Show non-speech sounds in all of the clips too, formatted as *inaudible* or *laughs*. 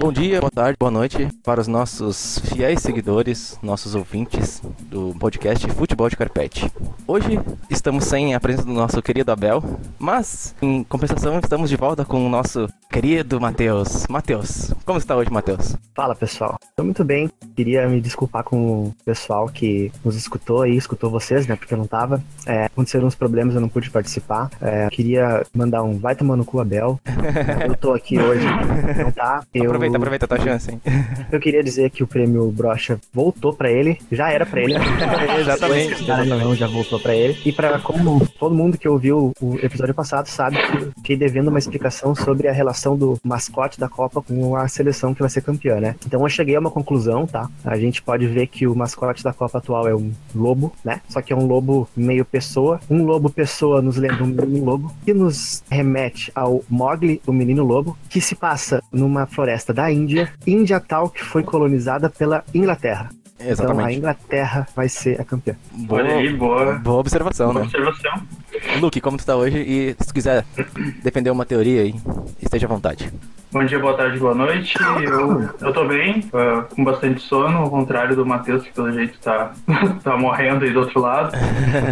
Bom dia, boa tarde, boa noite para os nossos fiéis seguidores, nossos ouvintes do podcast Futebol de Carpete. Hoje estamos sem a presença do nosso querido Abel, mas em compensação estamos de volta com o nosso querido Matheus. Matheus, como está hoje, Matheus? Fala pessoal, estou muito bem. Queria me desculpar com o pessoal que nos escutou e escutou vocês, né? Porque eu não tava. É, aconteceram uns problemas, eu não pude participar. É, queria mandar um vai tomar no cu, Abel. *laughs* eu tô aqui hoje, não tá? Eu... Aproveita, aproveita a tua chance, hein? *laughs* Eu queria dizer que o prêmio Brocha voltou pra ele, já era pra ele. *laughs* Exatamente. Cara, não, já voltou pra ele. E pra como todo mundo que ouviu o episódio passado sabe que eu fiquei devendo uma explicação sobre a relação do mascote da Copa com a seleção que vai ser campeã, né? Então eu cheguei a uma conclusão, tá? A gente pode ver que o mascote da Copa atual é um lobo, né? Só que é um lobo meio pessoa. Um lobo pessoa nos lembra um menino lobo, que nos remete ao Mogli, o menino lobo, que se passa numa floresta da Índia, Índia tal que foi colonizada pela Inglaterra. Então a Exatamente. Inglaterra vai ser a campeã. Boa, Olha aí, boa, boa observação, boa né? observação. Luke, como tu tá hoje? E se tu quiser defender uma teoria aí, esteja à vontade. Bom dia, boa tarde, boa noite. Eu, eu tô bem, ah, com bastante sono, ao contrário do Matheus, que pelo jeito tá, *laughs* tá morrendo aí do outro lado. *laughs*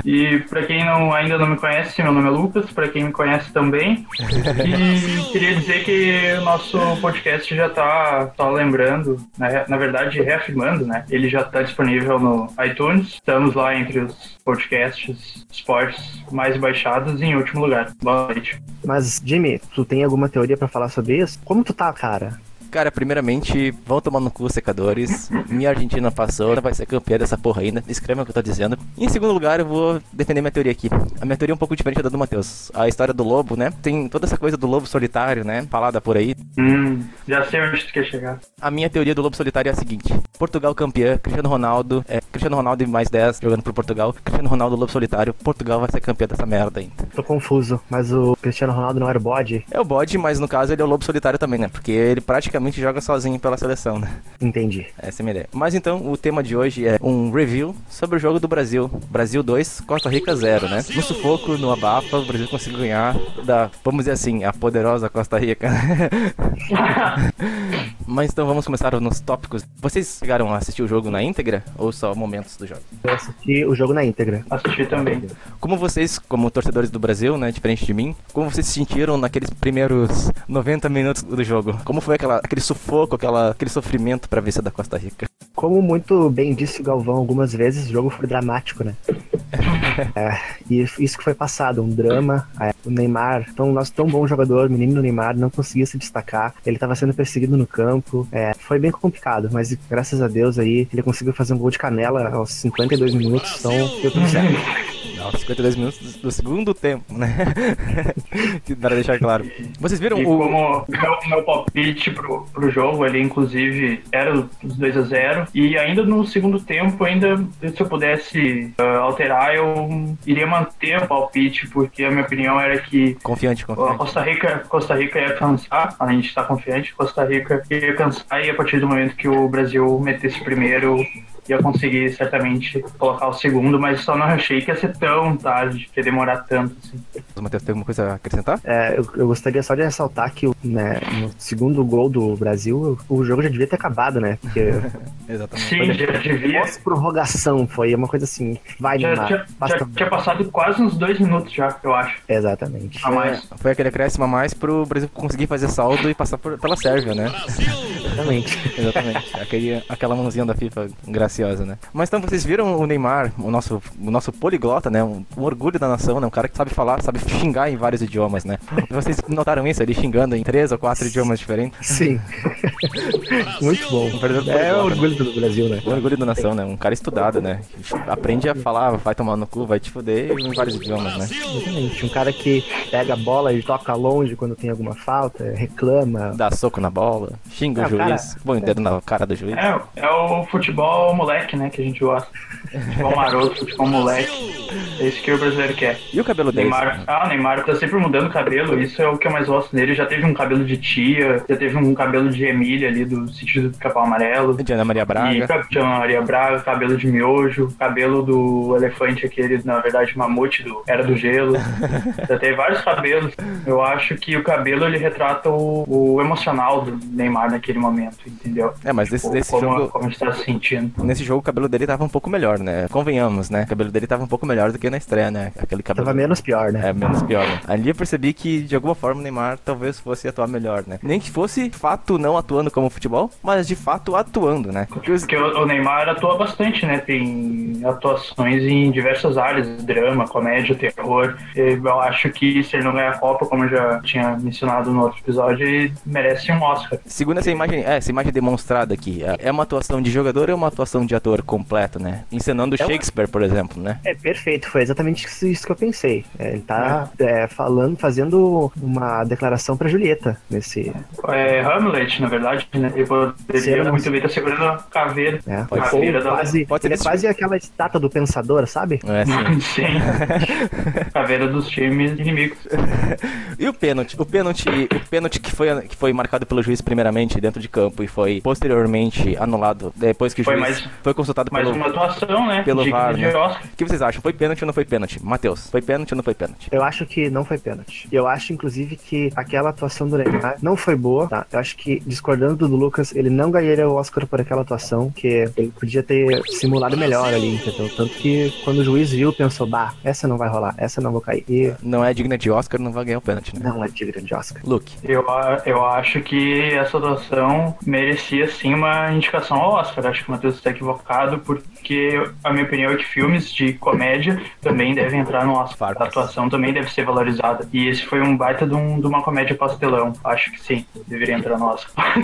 E pra quem não, ainda não me conhece, meu nome é Lucas, pra quem me conhece também. E *laughs* queria dizer que o nosso podcast já tá, tá lembrando, né, na verdade reafirmando, né? Ele já tá disponível no iTunes. Estamos lá entre os podcasts esportes mais baixados e em último lugar. Boa noite. Mas, Jimmy, tu tem alguma teoria pra falar sobre isso? Como tu tá, cara? Cara, primeiramente, vão tomar no cu secadores. Minha Argentina passou, não vai ser campeã dessa porra ainda. Escreva o que eu tô dizendo. E em segundo lugar, eu vou defender minha teoria aqui. A minha teoria é um pouco diferente da do Matheus. A história do lobo, né? Tem toda essa coisa do lobo solitário, né? Falada por aí. Hum, já sei onde tu quer chegar. A minha teoria do lobo solitário é a seguinte: Portugal campeã, Cristiano Ronaldo, é, Cristiano Ronaldo e mais 10 jogando pro Portugal. Cristiano Ronaldo lobo solitário, Portugal vai ser campeã dessa merda ainda. Tô confuso, mas o Cristiano Ronaldo não era o bode? É o bode, mas no caso ele é o lobo solitário também, né? Porque ele praticamente joga sozinho pela seleção, né? Entendi. Essa é a minha ideia. Mas então, o tema de hoje é um review sobre o jogo do Brasil. Brasil 2, Costa Rica 0, né? No sufoco, no abafa, o Brasil conseguiu ganhar da, vamos dizer assim, a poderosa Costa Rica. *laughs* Mas então vamos começar nos tópicos. Vocês chegaram a assistir o jogo na íntegra ou só momentos do jogo? Eu assisti o jogo na íntegra. Assisti também. Como vocês, como torcedores do Brasil, né, diferente de mim, como vocês se sentiram naqueles primeiros 90 minutos do jogo? Como foi aquela, aquele sufoco, aquela, aquele sofrimento pra vencer da Costa Rica? Como muito bem disse o Galvão algumas vezes, o jogo foi dramático, né? *laughs* É, e isso que foi passado, um drama. É, o Neymar, tão, nosso tão bom jogador, menino Neymar, não conseguia se destacar. Ele estava sendo perseguido no campo. É, foi bem complicado, mas graças a Deus aí ele conseguiu fazer um gol de canela aos 52 minutos, então deu tudo certo. Aos 52 minutos do- do segundo tempo, né? *laughs* para deixar claro. Vocês viram E o. como meu, meu palpite pro, pro jogo ali, inclusive, era os 2 a 0 E ainda no segundo tempo, ainda se eu pudesse ah, alterar, eu iria manter o palpite, porque a minha opinião era que Confiante, confiante. Costa Rica, Costa Rica ia cansar, a gente tá confiante, Costa Rica ia cansar e a partir do momento que o Brasil metesse primeiro, ia conseguir certamente colocar o segundo, mas só não achei que ia ser tão tarde, que ia demorar tanto assim. Matheus tem alguma coisa a acrescentar? É, eu, eu gostaria só de ressaltar que né, no segundo gol do Brasil, o jogo já devia ter acabado, né? Porque *laughs* Exatamente. Sim, já devia. pós-prorrogação foi uma coisa assim, vai Já, Neymar, já, basta... já tinha passado quase uns dois minutos já, eu acho. Exatamente. A mais. Foi aquele acréscimo a mais pro Brasil conseguir fazer saldo e passar por- pela Sérvia, né? Exatamente. Exatamente. Aquele, aquela mãozinha da FIFA graciosa, né? Mas então vocês viram o Neymar, o nosso, o nosso poliglota, né? Um, um orgulho da nação, né? Um cara que sabe falar, sabe xingar em vários idiomas, né? Vocês notaram isso? Ele xingando em três ou quatro idiomas diferentes? Sim. *laughs* Muito bom. Um É o orgulho do Brasil, né? O orgulho da nação, né? Um cara estudado, né? Aprende a falar, vai tomar no cu, vai te fuder em vários idiomas, né? Exatamente. Um cara que pega a bola e toca longe quando tem alguma falta, reclama. Dá soco na bola, xinga É, o o cara juiz. Bom, dedo na cara do juiz. É, é o futebol moleque, né, que a gente gosta. Futebol maroto, futebol moleque. É isso que o brasileiro quer. E o cabelo dele? Neymar, ah, o Neymar tá sempre mudando o cabelo, isso é o que eu mais gosto dele. Já teve um cabelo de tia, já teve um cabelo de Emília ali, do sentido do Capão Amarelo. De Ana Maria Braga. E de Ana Maria Braga, cabelo de miojo, cabelo do elefante aquele, na verdade, mamute do Era do Gelo. *laughs* já teve vários cabelos. Eu acho que o cabelo, ele retrata o, o emocional do Neymar naquele momento, entendeu? É, mas nesse, nesse como, jogo... Como a gente tá se sentindo. Nesse jogo o cabelo dele tava um pouco melhor, né? Convenhamos, né? O cabelo dele tava um pouco melhor do que na estreia, né? Aquele cabelo... Tava menos pior, né? É, menos pior. Né? Ali eu percebi que, de alguma forma, o Neymar talvez fosse atuar melhor, né? Nem que fosse fato não atuando como futebol, mas de fato atuando, né? Porque, Porque o, o Neymar atua bastante, né? Tem atuações em diversas áreas, drama, comédia, terror. Eu acho que se ele não ganhar a Copa, como eu já tinha mencionado no outro episódio, ele merece um Oscar. Segundo essa imagem, é, essa imagem demonstrada aqui, é uma atuação de jogador ou é uma atuação de ator completo, né? Encenando É uma- Shakespeare, por exemplo, né? É perfeito, foi exatamente isso- que eu pensei. É, ele tá é, falando, fazendo uma declaração pra Julieta nesse. É Hamlet, na verdade, né? Ele poderia Será? muito bem estar segurando a caveira. É, Pode caveira da quase, Pode ser ele é quase aquela estátua do pensador, sabe? É assim. Sim. *laughs* *laughs* caveira dos times inimigos. *laughs* E o pênalti? O pênalti, o pênalti que foi, que foi marcado pelo juiz primeiramente dentro de campo e foi posteriormente anulado depois que o Foi juiz mais- foi consultado Mais pelo uma atuação, né? pelo digna VAR, de né? Oscar. O que vocês acham? Foi pênalti ou não foi pênalti? Matheus, foi pênalti ou não foi pênalti? Eu acho que não foi pênalti. Eu acho, inclusive, que aquela atuação do Neymar não foi boa, tá? Eu acho que, discordando do Lucas, ele não ganharia o Oscar por aquela atuação, que ele podia ter simulado melhor ali, entendeu? Tanto que quando o juiz viu, pensou, bah, essa não vai rolar, essa não vou cair. E Não é digna de Oscar, não vai ganhar o pênalti, né? não é de grande Oscar. Luke, Eu, a- eu acho que essa atuação merecia sim uma indicação ao Oscar. Acho que o Matheus está equivocado, porque a minha opinião é que filmes de comédia também devem entrar no Oscar. A atuação também deve ser valorizada. E esse foi um baita de, um- de uma comédia pastelão. Acho que sim, deveria entrar no Oscar. *laughs*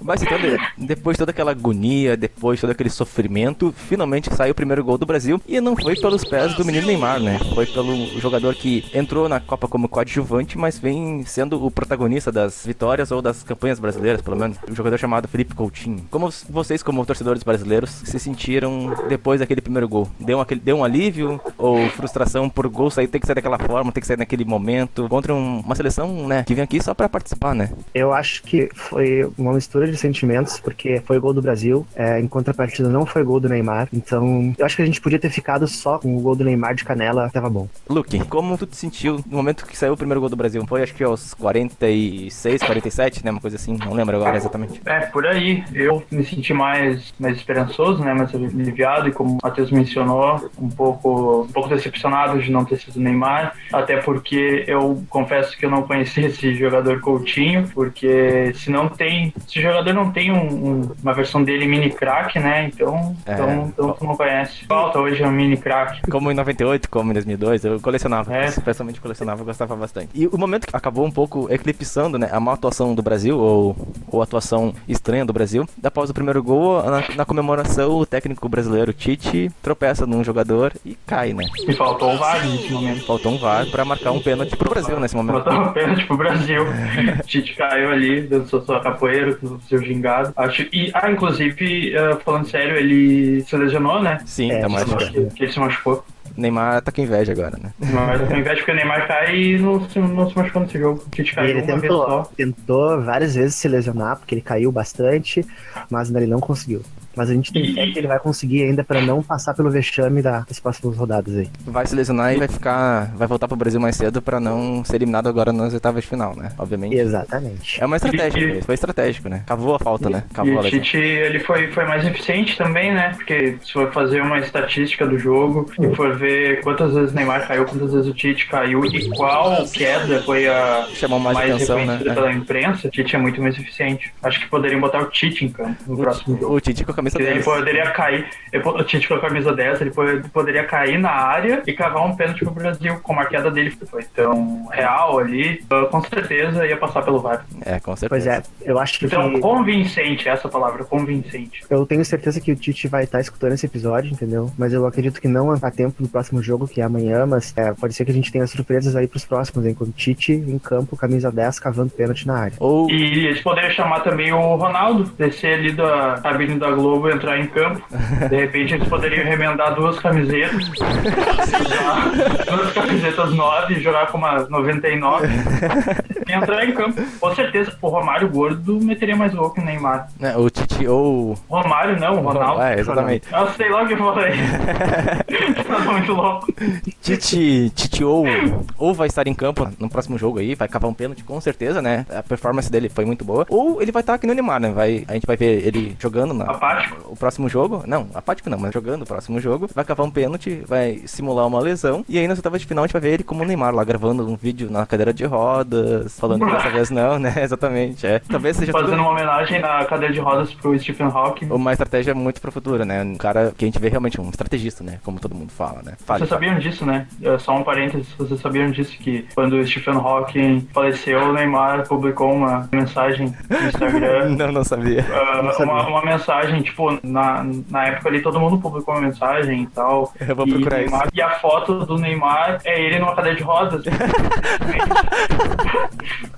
mas então, de- depois de toda aquela agonia, depois de todo aquele sofrimento, finalmente saiu o primeiro gol do Brasil e não foi pelos pés do menino Neymar, né? Foi pelo jogador que entrou na Copa como coadjuvante, mas vem sendo o protagonista das vitórias ou das campanhas brasileiras, pelo menos. Um jogador chamado Felipe Coutinho. Como vocês, como torcedores brasileiros, se sentiram depois daquele primeiro gol? Deu, aquele, deu um alívio ou frustração por gol sair, ter que sair daquela forma, ter que sair naquele momento, contra um- uma seleção, né, que vem aqui só pra participar, né? Eu acho que foi uma mistura de sentimentos, porque foi gol do Brasil, é, em contrapartida não foi gol do Neymar. Então, eu acho que a gente podia ter ficado só com o gol do Neymar de canela, tava bom. Luke, como tu te sentiu no momento que saiu o primeiro gol do Brasil? Foi acho que aos 46, 47, né? Uma coisa assim, não lembro agora exatamente. É, por aí. Eu me senti mais, mais esperançoso, né? Mais aliviado e como o Matheus mencionou, um pouco, um pouco decepcionado de não ter sido Neymar. Até porque eu confesso que eu não conhecia *laughs* esse jogador Coutinho, porque se não tem, se o jogador não tem um- um- uma versão dele mini crack, né? Então, É. então, então tu não conhece. Falta hoje um mini crack. Como em 98, como em 2002, eu colecionava, É. especialmente colecionava, eu gostava bastante. E o momento que acabou um pouco eclipsando, né, a má atuação do Brasil, ou, ou a atuação estranha do Brasil, após o primeiro gol, na, na comemoração, o técnico brasileiro Tite tropeça num jogador e cai, né? E faltou o VAR nesse momento. Faltou um VAR pra marcar um pênalti pro Brasil nesse momento. Botou uma pênalti pro Brasil. *laughs* Tite caiu ali, dançou sua capoeira com o seu gingado. Acho, e, ah, inclusive, eh, falando sério, ele se lesionou, né? Sim, É, tá mais. Que, que ele se machucou. Neymar tá com inveja agora, né? Mas ao invés porque o Neymar cai e não se, não se machucou nesse jogo. O Tite caiu ele uma vez tentou, só. tentou várias vezes se lesionar, porque ele caiu bastante, mas ainda ele não conseguiu. Mas a gente tem E- fé que ele vai conseguir ainda pra não passar pelo vexame da- das próximas rodadas aí. Vai se lesionar e vai ficar. Vai voltar pro Brasil mais cedo pra não ser eliminado agora nas oitavas de final, né? Obviamente. Exatamente. É uma estratégia, E- foi estratégico, né? Cavou a falta, né? E Cavou a o lesão. Tite ele foi, foi mais eficiente também, né? Porque se for fazer uma estatística do jogo e for ver quantas vezes o Neymar caiu, quantas vezes o Tite caiu e qual queda foi a Chamou mais, mais atenção, né? reconhecida pela imprensa, o Tite é muito mais eficiente. Acho que poderiam botar o Tite em campo no próximo jogo. O Tite com a camisa Ele 10. poderia cair, ele po- o Tite com a camisa 10, ele po- poderia cair na área e cavar um pênalti pro Brasil, como a queda dele foi tão real ali, uh, com certeza ia passar pelo VAR. É, com certeza. Pois é, eu acho que Então, convincente, essa palavra, convincente. eu tenho certeza que o Tite vai estar escutando esse episódio, entendeu? Mas eu acredito que não a tempo do próximo jogo, que é amanhã, mas é, pode ser que a gente tenha surpresas aí pros próximos, hein? Com o Tite em campo, camisa 10, cavando pênalti na área. Ou E eles poderiam chamar também o Ronaldo, descer ali da cabine da Globo e entrar em campo. De repente eles poderiam remendar duas camisetas, duas camisetas 9 e jogar com uma 99 e entrar em campo. Com certeza, o Romário gordo meteria mais gol que o Neymar. né, o Tite ou Romário não, o Ronaldo. É, exatamente. Eu sei lá o que eu falei. *laughs* Tá muito louco. Tite, Tite ou, ou vai estar em campo no próximo jogo aí, vai cavar um pênalti com certeza, né? A performance dele foi muito boa. Ou ele vai estar aqui no Neymar, né? Vai, a gente vai ver ele jogando na, Apático. o próximo jogo. Não, apático não, mas jogando o próximo jogo. Vai cavar um pênalti, vai simular uma lesão. E aí nas oitavas de final a gente vai ver ele como o Neymar lá gravando um vídeo na cadeira de rodas, falando que dessa *laughs* vez não, né? *laughs* Exatamente, é. Talvez seja tudo Fazendo uma homenagem na cadeira de rodas pro Stephen Hawking. uma estratégia muito pro futuro, né? Um cara que a gente vê realmente um estrategista, né? Como todo mundo fala, né? Fale, Vocês sabiam disso, né? É, Só um parênteses, vocês sabiam disso que quando o Stephen Hawking faleceu, o Neymar publicou uma mensagem no Instagram. *laughs* Não, não sabia. ah, Não sabia. uma, uma mensagem, tipo, na, na época ali todo mundo publicou uma mensagem e tal. Eu vou e procurar Neymar- isso. E a foto do Neymar é ele numa cadeira de rodas. *laughs*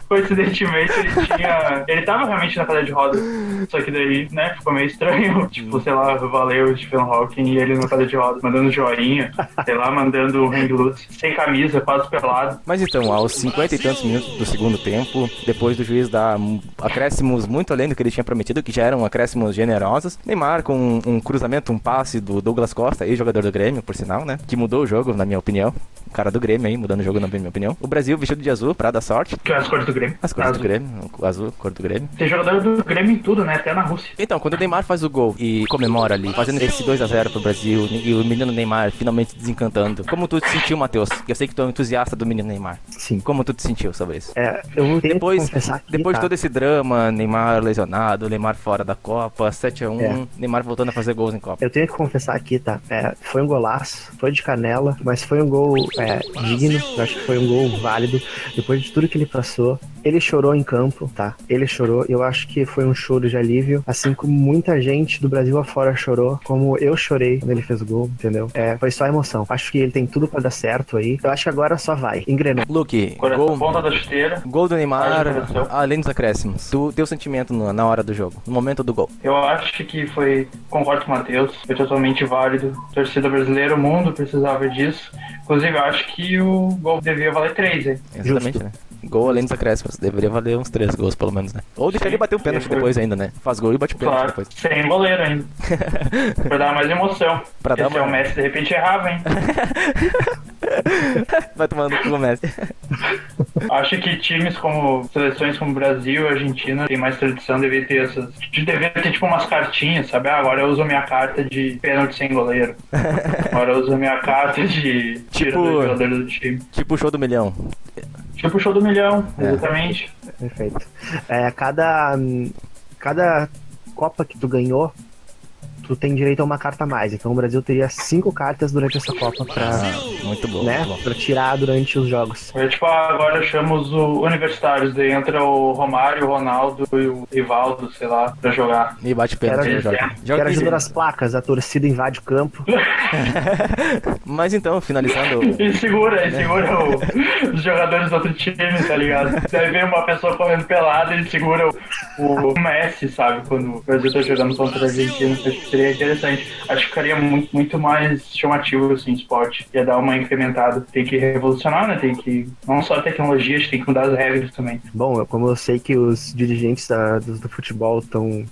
Coincidentemente, ele tinha. Ele tava realmente na cadeira de rodas. Só que daí, né, ficou meio estranho. *laughs* Tipo, sei lá, valeu Stephen Hawking e ele na cadeira de rodas, mandando joinha, sei lá, mandando hang loose, sem camisa, quase pelado. Mas então, aos 50 e tantos minutos do segundo tempo, depois do juiz dar acréscimos muito além do que ele tinha prometido, que já eram acréscimos generosos, Neymar com um, um cruzamento, um passe do Douglas Costa, ex-jogador do Grêmio, por sinal, né? Que mudou o jogo, na minha opinião. Cara do Grêmio aí, mudando o jogo, na minha opinião. O Brasil vestido de azul pra dar sorte. Que é as cores do Grêmio. As cores do Azul. Grêmio, o azul, cor do Grêmio. Tem jogador do Grêmio em tudo, né? Até na Rússia. Então, quando o Neymar faz o gol e comemora ali, fazendo esse 2x0 pro Brasil, e o menino Neymar finalmente desencantando, como tu te sentiu, Matheus? Eu sei que tu é um entusiasta do menino Neymar. Sim. Como tu te sentiu sobre isso? É, eu tenho Depois, que confessar aqui, depois tá? de todo esse drama, Neymar lesionado, Neymar fora da Copa, 7x1, É. Neymar voltando a fazer gols em Copa. Eu tenho que confessar aqui, tá? É, foi um golaço, foi de canela, mas foi um gol é, digno. Eu acho que foi um gol válido. Depois de tudo que ele passou, ele chorou em campo, tá? Ele chorou. Eu acho que foi um choro de alívio, assim como muita gente do Brasil afora chorou, como eu chorei quando ele fez o gol, entendeu? É, foi só emoção. Acho que ele tem tudo pra dar certo aí. Eu acho que agora só vai. Engrenou. Luke, gol, ponta da chuteira. gol do Neymar, além dos acréscimos. Tu, teu sentimento no- na hora do jogo, no momento do gol. Eu acho que foi, concordo com o Matheus, foi totalmente válido. Torcida brasileira, o mundo precisava disso. Inclusive, eu acho que o gol devia valer três, hein? Exatamente, né? Gol além dos acréscimos. Deveria valer uns três gols, pelo menos, né? Ou deixar ele bater o pênalti depois ainda, né? Faz gol e bate o pênalti Claro, depois. sem goleiro ainda. *laughs* pra dar mais emoção. Pra dar Porque se uma- o Messi de repente errava, hein? *laughs* *laughs* Vai tomando com o Messi. Acho que times como seleções como Brasil e Argentina tem mais tradição, deveria ter essas. de- Deveria ter tipo umas cartinhas, sabe? Ah, agora eu uso minha carta de pênalti sem goleiro. *laughs* Agora eu uso minha carta de Tipo- do jogador do time. tipo o show do milhão. Tipo o show do milhão, É. exatamente. Perfeito. É, cada, cada Copa que tu ganhou, tu tem direito a uma carta a mais. Então o Brasil teria cinco cartas durante essa Copa pra, Muito bom, né, muito bom. pra tirar durante os jogos. É, tipo, agora chamamos o universitários, daí entra o Romário, o Ronaldo e o Rivaldo, sei lá, pra jogar. E bate pênalti Quero- no jogo. quero Joga Quero 15. ajuda nas placas, a torcida invade o campo. *laughs* Mas então, finalizando. E segura, e segura o- os jogadores do outro time, tá ligado? Daí vem uma pessoa correndo pelada e ele segura o, o Messi, sabe? Quando o Brasil tá jogando contra a Argentina. Seria interessante. Acho que ficaria muito, muito mais chamativo, assim, o esporte. Ia dar uma incrementada. Tem que revolucionar, né? Tem que. Não só a tecnologia, a gente tem que mudar as regras também. Bom, eu- como eu sei que os dirigentes da- do, do futebol estão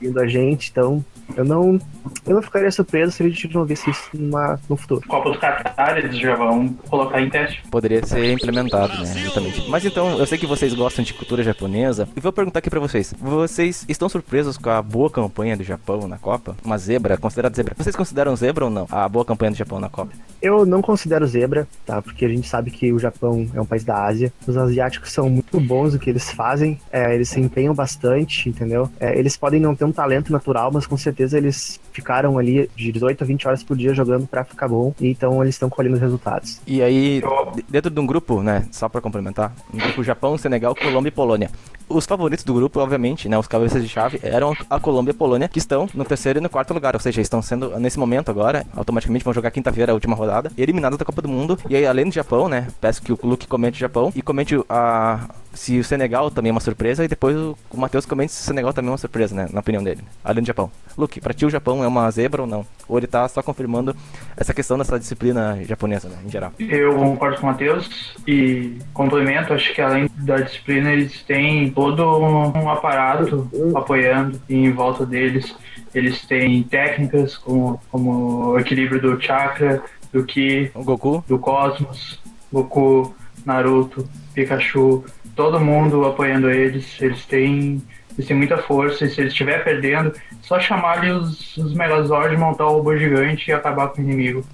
ouvindo. a gente, então eu não, eu não ficaria surpreso se a gente não visse isso numa, no futuro. Copa do Qatar, eles já vão colocar em teste. Poderia ser implementado, né? Exatamente. Mas então, eu sei que vocês gostam de cultura japonesa. E vou perguntar aqui pra vocês: vocês estão surpresos com a boa campanha do Japão na Copa, uma zebra, considerada zebra. Vocês consideram zebra ou não? A boa campanha do Japão na Copa? Eu não considero zebra, tá? Porque a gente sabe que o Japão é um país da Ásia. Os asiáticos são muito bons no que eles fazem, é, eles se empenham bastante, entendeu? É, eles podem não ter um talento natural, mas com certeza eles ficaram ali de 18 a 20 horas por dia jogando para ficar bom, e então eles estão colhendo resultados. E aí, dentro de um grupo, né, só para complementar, um grupo Japão, Senegal, Colômbia e Polônia. Os favoritos do grupo, obviamente, né, os cabeças de chave, eram a Colômbia e a Polônia, que estão no terceiro e no quarto lugar, ou seja, estão sendo, nesse momento agora, automaticamente vão jogar quinta-feira, a última rodada, eliminados da Copa do Mundo. E aí, além do Japão, né, peço que o Luke comente o Japão e comente a, se o Senegal também é uma surpresa e depois o, Matheus comente se o Senegal também é uma surpresa, né, na opinião dele, além do Japão. Luke, pra ti o Japão é uma zebra ou não? Ou ele tá só confirmando essa questão dessa disciplina japonesa, né, em geral? Eu concordo com o Matheus e complemento, acho que além da disciplina eles têm todo um aparato apoiando em volta deles. Eles têm técnicas como, como o equilíbrio do chakra, do ki, o Goku, do cosmos, Goku, Naruto, Pikachu, todo mundo apoiando eles. Eles têm, eles têm muita força e se eles estiver perdendo, só chamar ali os, os Megazords, montar o robô gigante e acabar com o inimigo.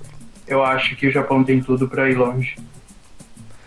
Eu acho que o Japão tem tudo para ir longe.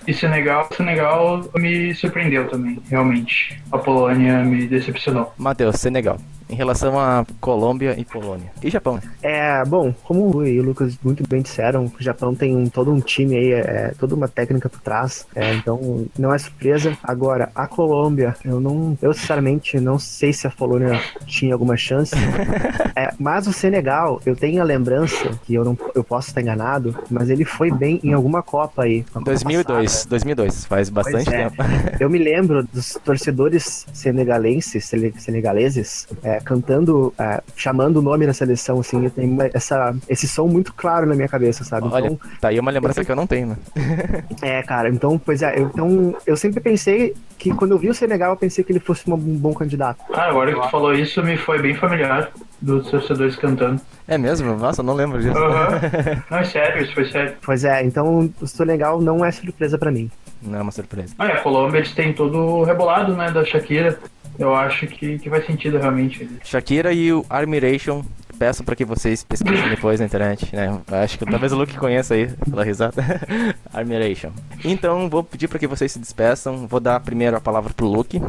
E Senegal, Senegal me surpreendeu também, realmente. A Polônia me decepcionou. Matheus, Senegal em relação a Colômbia e Polônia. E Japão? É, bom, como o e o Lucas muito bem disseram, o Japão tem um, todo um time aí, é, toda uma técnica por trás, é, então não é surpresa. Agora, a Colômbia, eu não, eu sinceramente não sei se a Polônia tinha alguma chance, *laughs* é, mas o Senegal, eu tenho a lembrança, que eu não eu posso estar enganado, mas ele foi bem em alguma Copa aí. 2002, 2002, faz bastante é. tempo. eu me lembro dos torcedores senegalenses, senegaleses, é, cantando, é, chamando o nome da seleção, assim, tem essa, esse som muito claro na minha cabeça, sabe? Olha, então, tá aí uma lembrança eu que eu não tenho, né? *laughs* é, cara, então, pois é, eu, então, eu sempre pensei que quando eu vi o Senegal, eu pensei que ele fosse um bom candidato. Ah, agora que tu falou isso, me foi bem familiar dos torcedores cantando. É mesmo? Nossa, eu não lembro disso. Uhum. *laughs* Não, é sério, isso foi sério. Pois é, então o Senegal não é surpresa para mim. Não é uma surpresa. Ah, e a Colômbia, eles têm todo o rebolado, né, da Shakira eu acho que, que faz sentido realmente. Shakira e o Armiration peço para que vocês pesquisem depois na internet, né? Acho que talvez o Luke conheça aí pela risada. *laughs* Armiration. Então, vou pedir para que vocês se despeçam. Vou dar primeiro a palavra pro Luke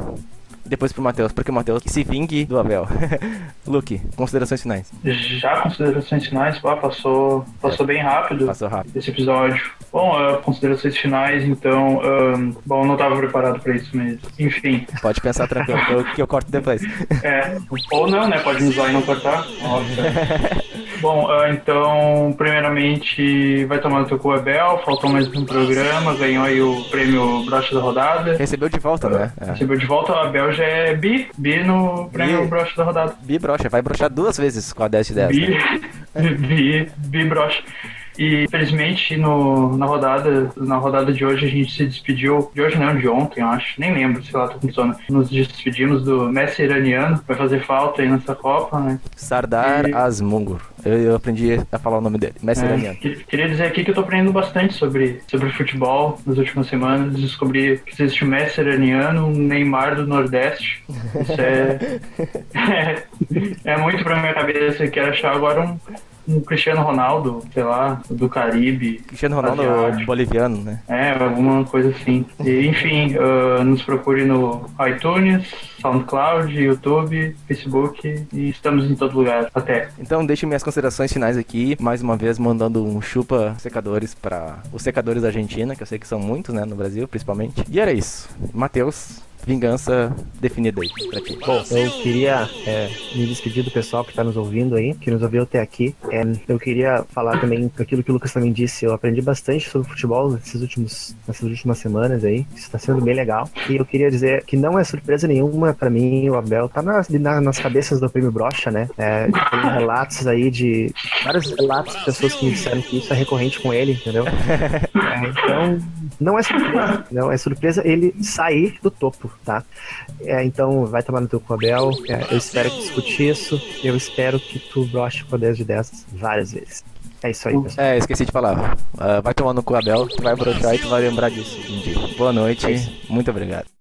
depois pro Matheus, porque o Matheus se vingue do Abel. *laughs* Luke, considerações finais. Já considerações finais, pá, passou, passou é. bem rápido. Passou rápido. Esse episódio. Bom, uh, considerações finais, então. Um, bom, não estava preparado para isso mesmo. Enfim. Pode pensar tranquilo, que eu, que eu corto depois. É, ou não, né? Pode usar e não cortar. Óbvio. *laughs* Bom, uh, então, primeiramente, vai tomar no teu cu Abel, faltou mais um programa, ganhou aí o prêmio Brocha da Rodada. Recebeu de volta, né? É. Recebeu de volta, o Abel já é bi, bi no prêmio bi, Brocha da Rodada. Bi brocha, vai brochar duas vezes com a 10 de 10. Bi, né? *laughs* bi, bi brocha. E infelizmente no, na rodada na rodada de hoje a gente se despediu, de hoje não, de ontem, eu acho, nem lembro, sei lá, tô com sono. Nos despedimos do Messi iraniano, vai fazer falta aí nessa Copa, né? Sardar e... Asmungur. Eu, eu, aprendi a falar o nome dele, Messi é, iraniano. Queria dizer aqui que eu tô aprendendo bastante sobre, sobre futebol nas últimas semanas. Descobri que existe o Messi iraniano, um Neymar do Nordeste. Isso é, *laughs* é, é muito pra minha cabeça. Quero achar agora um um Cristiano Ronaldo, sei lá, do Caribe. Cristiano Ronaldo asiático. boliviano, né? É, alguma coisa assim. E, enfim, uh, nos procure no iTunes, SoundCloud, YouTube, Facebook e estamos em todo lugar. Até. Então deixo minhas considerações finais aqui, mais uma vez mandando um chupa secadores para os secadores da Argentina, que eu sei que são muitos, né, no Brasil, principalmente. E era isso. Matheus, vingança definida aí pra ti? Bom, eu queria é, me despedir do pessoal que está nos ouvindo aí, que nos ouviu até aqui. É, eu queria falar também aquilo que o Lucas também disse. Eu aprendi bastante sobre futebol nesses últimos, nessas últimas semanas aí. Isso está sendo bem legal. E eu queria dizer que não é surpresa nenhuma para mim o Abel tá nas, nas cabeças do prêmio Brocha, né? É, tem relatos aí de vários relatos de pessoas que me disseram que isso é recorrente com ele, entendeu? *laughs* É, então, não é surpresa. Não é surpresa ele sair do topo tá? É, então, vai tomar no teu Abel. É, eu espero que discute isso. Eu espero que tu broche com a 10 de 10 várias vezes. É isso aí, pessoal. É, esqueci de falar. Uh, vai tomar no cu, Abel. Tu vai brochar e tu vai lembrar disso um dia. Boa noite. É muito obrigado.